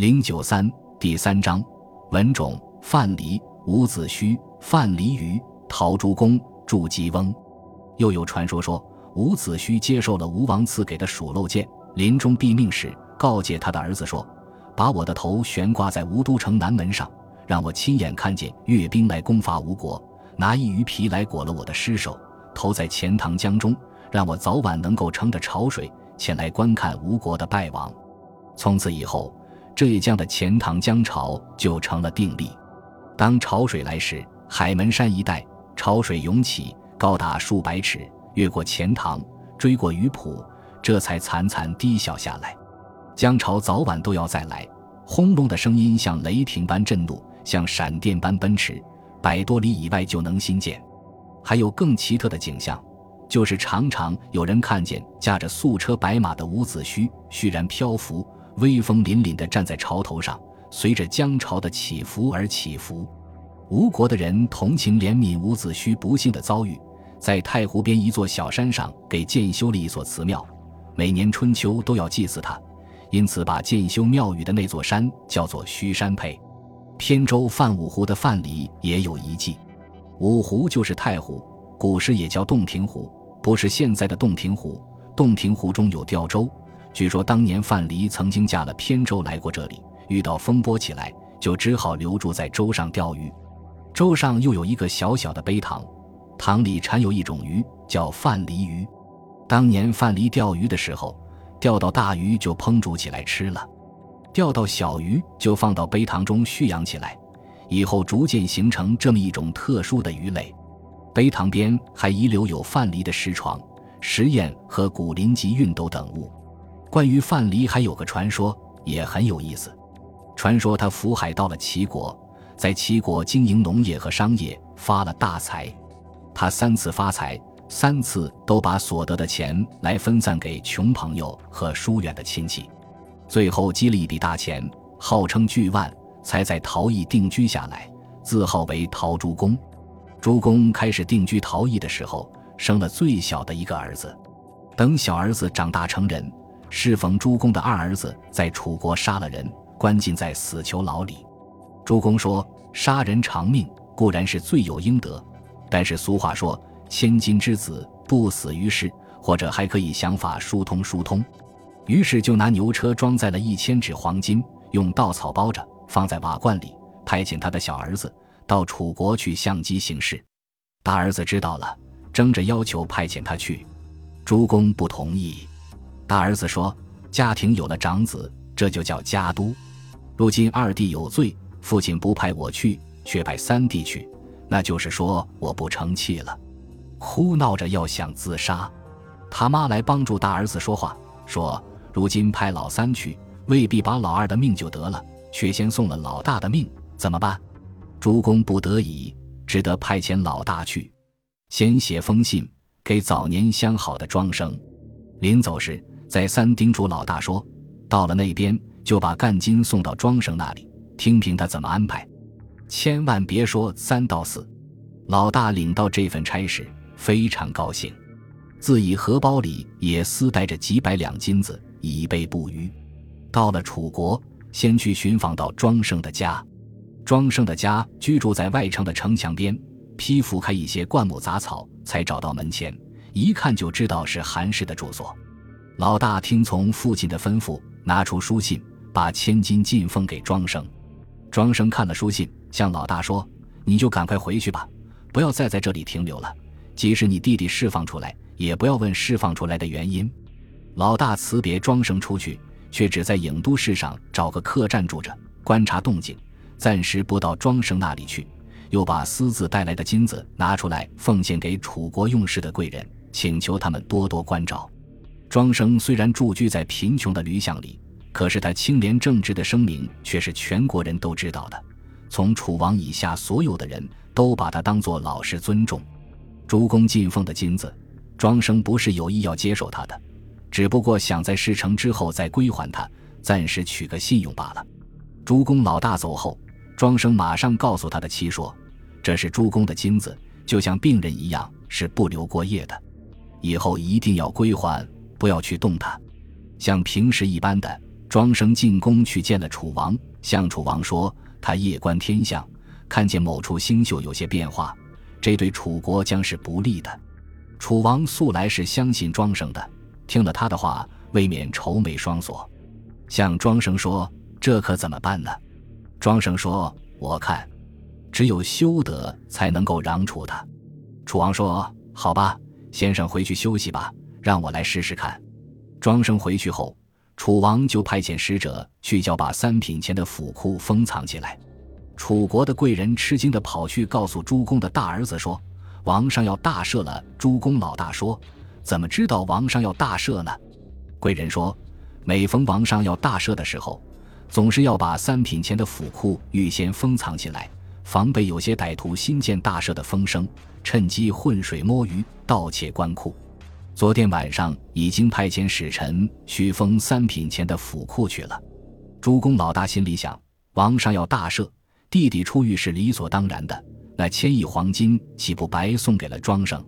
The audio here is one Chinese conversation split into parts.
零九三第三章，文种范蠡、伍子胥、范蠡虞、陶朱公、祝姬翁。又有传说说，伍子胥接受了吴王赐给的鼠漏剑，临终毙命时，告诫他的儿子说：“把我的头悬挂在吴都城南门上，让我亲眼看见越兵来攻伐吴国，拿一鱼皮来裹了我的尸首，投在钱塘江中，让我早晚能够乘着潮水前来观看吴国的败亡。”从此以后。浙江的钱塘江潮就成了定例。当潮水来时，海门山一带潮水涌起，高达数百尺，越过钱塘，追过鱼浦，这才惨惨低小下来。江潮早晚都要再来，轰隆的声音像雷霆般震怒，像闪电般奔驰，百多里以外就能新见。还有更奇特的景象，就是常常有人看见驾着素车白马的伍子胥虚然漂浮。威风凛凛地站在潮头上，随着江潮的起伏而起伏。吴国的人同情怜悯伍子胥不幸的遭遇，在太湖边一座小山上给建修了一所祠庙，每年春秋都要祭祀他，因此把建修庙宇的那座山叫做胥山配。偏州范五湖的范蠡也有遗迹，五湖就是太湖，古时也叫洞庭湖，不是现在的洞庭湖。洞庭湖中有吊舟。据说当年范蠡曾经驾了扁舟来过这里，遇到风波起来，就只好留住在舟上钓鱼。舟上又有一个小小的碑塘，塘里产有一种鱼，叫范蠡鱼。当年范蠡钓鱼的时候，钓到大鱼就烹煮起来吃了，钓到小鱼就放到碑塘中蓄养起来，以后逐渐形成这么一种特殊的鱼类。碑塘边还遗留有范蠡的石床、石砚和古林及熨斗等物。关于范蠡还有个传说，也很有意思。传说他浮海到了齐国，在齐国经营农业和商业，发了大财。他三次发财，三次都把所得的钱来分散给穷朋友和疏远的亲戚，最后积了一笔大钱，号称巨万，才在陶邑定居下来，自号为陶朱公。朱公开始定居陶邑的时候，生了最小的一个儿子。等小儿子长大成人。适逢朱公的二儿子在楚国杀了人，关进在死囚牢里。朱公说：“杀人偿命固然是罪有应得，但是俗话说‘千金之子不死于世’，或者还可以想法疏通疏通。”于是就拿牛车装载了一千纸黄金，用稻草包着，放在瓦罐里，派遣他的小儿子到楚国去相机行事。大儿子知道了，争着要求派遣他去，朱公不同意。大儿子说：“家庭有了长子，这就叫家督。如今二弟有罪，父亲不派我去，却派三弟去，那就是说我不成器了。”哭闹着要想自杀。他妈来帮助大儿子说话，说：“如今派老三去，未必把老二的命就得了，却先送了老大的命，怎么办？”主公不得已，只得派遣老大去，先写封信给早年相好的庄生，临走时。再三叮嘱老大说：“到了那边就把干金送到庄生那里，听凭他怎么安排，千万别说三到四。”老大领到这份差事，非常高兴，自己荷包里也私带着几百两金子，以备不虞。到了楚国，先去寻访到庄生的家。庄生的家居住在外城的城墙边，披覆开一些灌木杂草，才找到门前，一看就知道是韩氏的住所。老大听从父亲的吩咐，拿出书信，把千金进奉给庄生。庄生看了书信，向老大说：“你就赶快回去吧，不要再在这里停留了。即使你弟弟释放出来，也不要问释放出来的原因。”老大辞别庄生出去，却只在郢都市上找个客栈住着，观察动静，暂时不到庄生那里去。又把私自带来的金子拿出来，奉献给楚国用事的贵人，请求他们多多关照。庄生虽然住居在贫穷的驴巷里，可是他清廉正直的声名却是全国人都知道的。从楚王以下所有的人都把他当作老实尊重。朱公进奉的金子，庄生不是有意要接受他的，只不过想在事成之后再归还他，暂时取个信用罢了。朱公老大走后，庄生马上告诉他的妻说：“这是朱公的金子，就像病人一样，是不留过夜的，以后一定要归还。”不要去动它，像平时一般的庄生进宫去见了楚王，向楚王说，他夜观天象，看见某处星宿有些变化，这对楚国将是不利的。楚王素来是相信庄生的，听了他的话，未免愁眉双锁，向庄生说：“这可怎么办呢？”庄生说：“我看，只有修德才能够攘楚他。”楚王说：“好吧，先生回去休息吧，让我来试试看。”庄生回去后。楚王就派遣使者去叫把三品钱的府库封藏起来。楚国的贵人吃惊地跑去告诉朱公的大儿子说：“王上要大赦了。”朱公老大说：“怎么知道王上要大赦呢？”贵人说：“每逢王上要大赦的时候，总是要把三品钱的府库预先封藏起来，防备有些歹徒新建大赦的风声，趁机浑水摸鱼，盗窃官库。”昨天晚上已经派遣使臣去封三品钱的府库去了。诸公老大心里想：王上要大赦，弟弟出狱是理所当然的。那千亿黄金岂不白送给了庄生？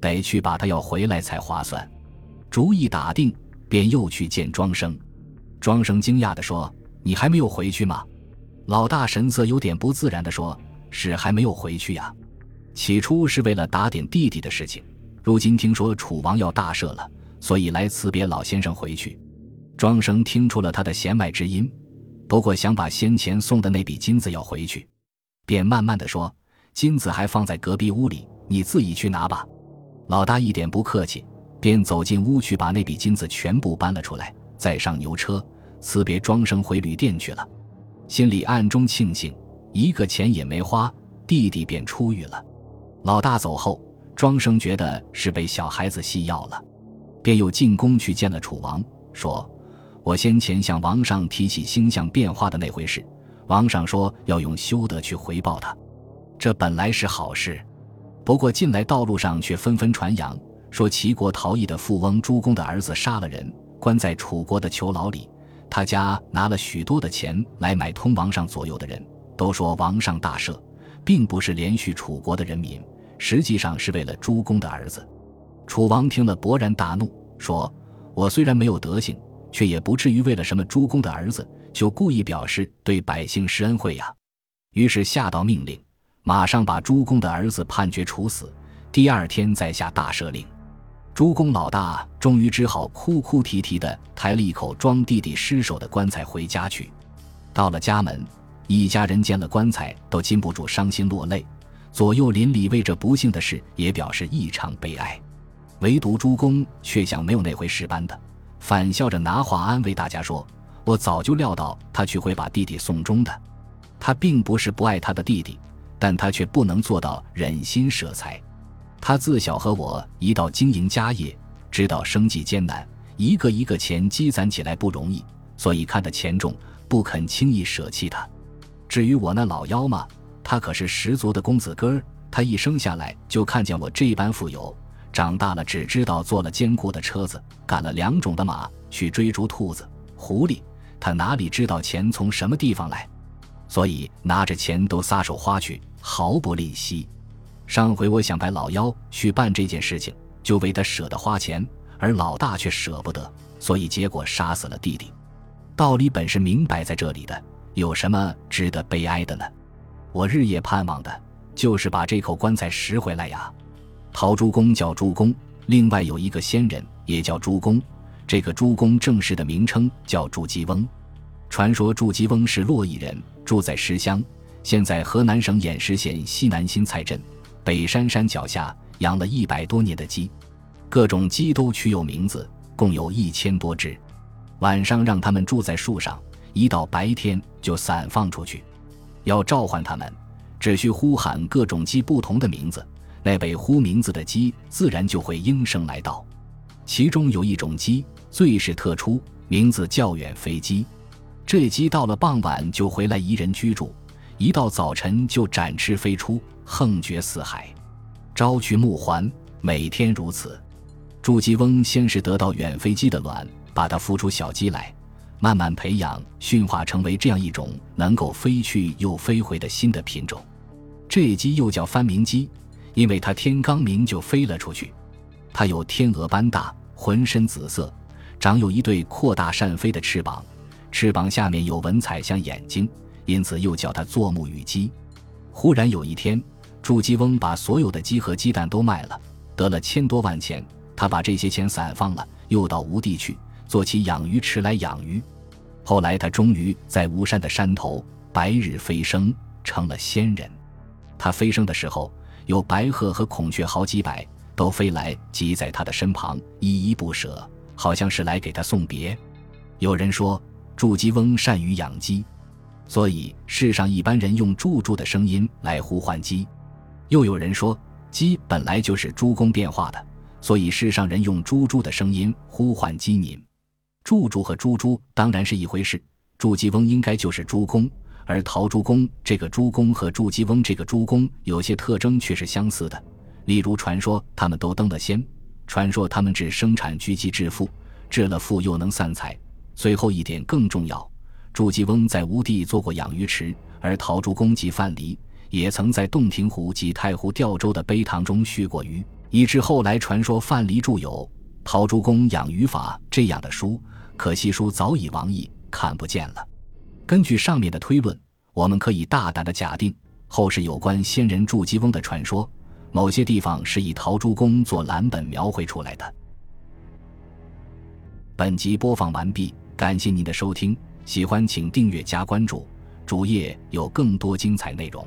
得去把他要回来才划算。主意打定，便又去见庄生。庄生惊讶地说：“你还没有回去吗？”老大神色有点不自然地说：“是还没有回去呀。起初是为了打点弟弟的事情。”如今听说楚王要大赦了，所以来辞别老先生回去。庄生听出了他的弦外之音，不过想把先前送的那笔金子要回去，便慢慢的说：“金子还放在隔壁屋里，你自己去拿吧。”老大一点不客气，便走进屋去把那笔金子全部搬了出来，再上牛车辞别庄生回旅店去了，心里暗中庆幸，一个钱也没花，弟弟便出狱了。老大走后。庄生觉得是被小孩子戏药了，便又进宫去见了楚王，说：“我先前向王上提起星象变化的那回事，王上说要用修德去回报他，这本来是好事。不过近来道路上却纷纷传扬，说齐国逃逸的富翁朱公的儿子杀了人，关在楚国的囚牢里，他家拿了许多的钱来买通王上左右的人，都说王上大赦，并不是连续楚国的人民。”实际上是为了诸公的儿子。楚王听了勃然大怒，说：“我虽然没有德行，却也不至于为了什么诸公的儿子，就故意表示对百姓施恩惠呀。”于是下道命令，马上把诸公的儿子判决处死。第二天再下大赦令。诸公老大终于只好哭哭啼啼地抬了一口装弟弟尸首的棺材回家去。到了家门，一家人见了棺材，都禁不住伤心落泪。左右邻里为这不幸的事也表示异常悲哀，唯独朱公却像没有那回事般的，反笑着拿话安慰大家说：“我早就料到他去会把弟弟送终的。他并不是不爱他的弟弟，但他却不能做到忍心舍财。他自小和我一道经营家业，知道生计艰难，一个一个钱积攒起来不容易，所以看得钱重，不肯轻易舍弃他。至于我那老幺嘛。”他可是十足的公子哥儿，他一生下来就看见我这般富有，长大了只知道坐了坚固的车子，赶了两种的马去追逐兔子、狐狸，他哪里知道钱从什么地方来？所以拿着钱都撒手花去，毫不吝惜。上回我想派老幺去办这件事情，就为他舍得花钱，而老大却舍不得，所以结果杀死了弟弟。道理本是明摆在这里的，有什么值得悲哀的呢？我日夜盼望的就是把这口棺材拾回来呀！陶朱公叫朱公，另外有一个仙人也叫朱公。这个朱公正式的名称叫祝吉翁。传说祝吉翁是洛邑人，住在石乡，现在河南省偃师县西南新蔡镇北山山脚下，养了一百多年的鸡，各种鸡都取有名字，共有一千多只。晚上让他们住在树上，一到白天就散放出去。要召唤他们，只需呼喊各种鸡不同的名字，那被呼名字的鸡自然就会应声来到。其中有一种鸡最是特殊，名字叫远飞鸡。这鸡到了傍晚就回来宜人居住，一到早晨就展翅飞出，横绝四海，朝去暮还，每天如此。祝鸡翁先是得到远飞鸡的卵，把它孵出小鸡来。慢慢培养、驯化，成为这样一种能够飞去又飞回的新的品种。这鸡又叫翻鸣鸡，因为它天刚明就飞了出去。它有天鹅般大，浑身紫色，长有一对扩大扇飞的翅膀，翅膀下面有文采像眼睛，因此又叫它做木鱼鸡。忽然有一天，祝鸡翁把所有的鸡和鸡蛋都卖了，得了千多万钱。他把这些钱散放了，又到吴地去做起养鱼池来养鱼。后来他终于在吴山的山头白日飞升，成了仙人。他飞升的时候，有白鹤和孔雀好几百，都飞来挤在他的身旁，依依不舍，好像是来给他送别。有人说，祝基翁善于养鸡。所以世上一般人用“猪猪”的声音来呼唤鸡，又有人说鸡本来就是猪公变化的，所以世上人用“猪猪”的声音呼唤鸡民。祝猪和猪猪当然是一回事，祝吉翁应该就是朱公，而陶朱公这个朱公和祝吉翁这个朱公有些特征却是相似的，例如传说他们都登了仙，传说他们只生产巨鸡致富，致了富又能散财，最后一点更重要。祝吉翁在吴地做过养鱼池，而陶朱公及范蠡也曾在洞庭湖及太湖钓州的碑塘中蓄过鱼，以致后来传说范蠡著有《陶朱公养鱼法》这样的书。可惜书早已亡佚，看不见了。根据上面的推论，我们可以大胆的假定，后世有关仙人祝基翁的传说，某些地方是以陶朱公做蓝本描绘出来的。本集播放完毕，感谢您的收听。喜欢请订阅加关注，主页有更多精彩内容。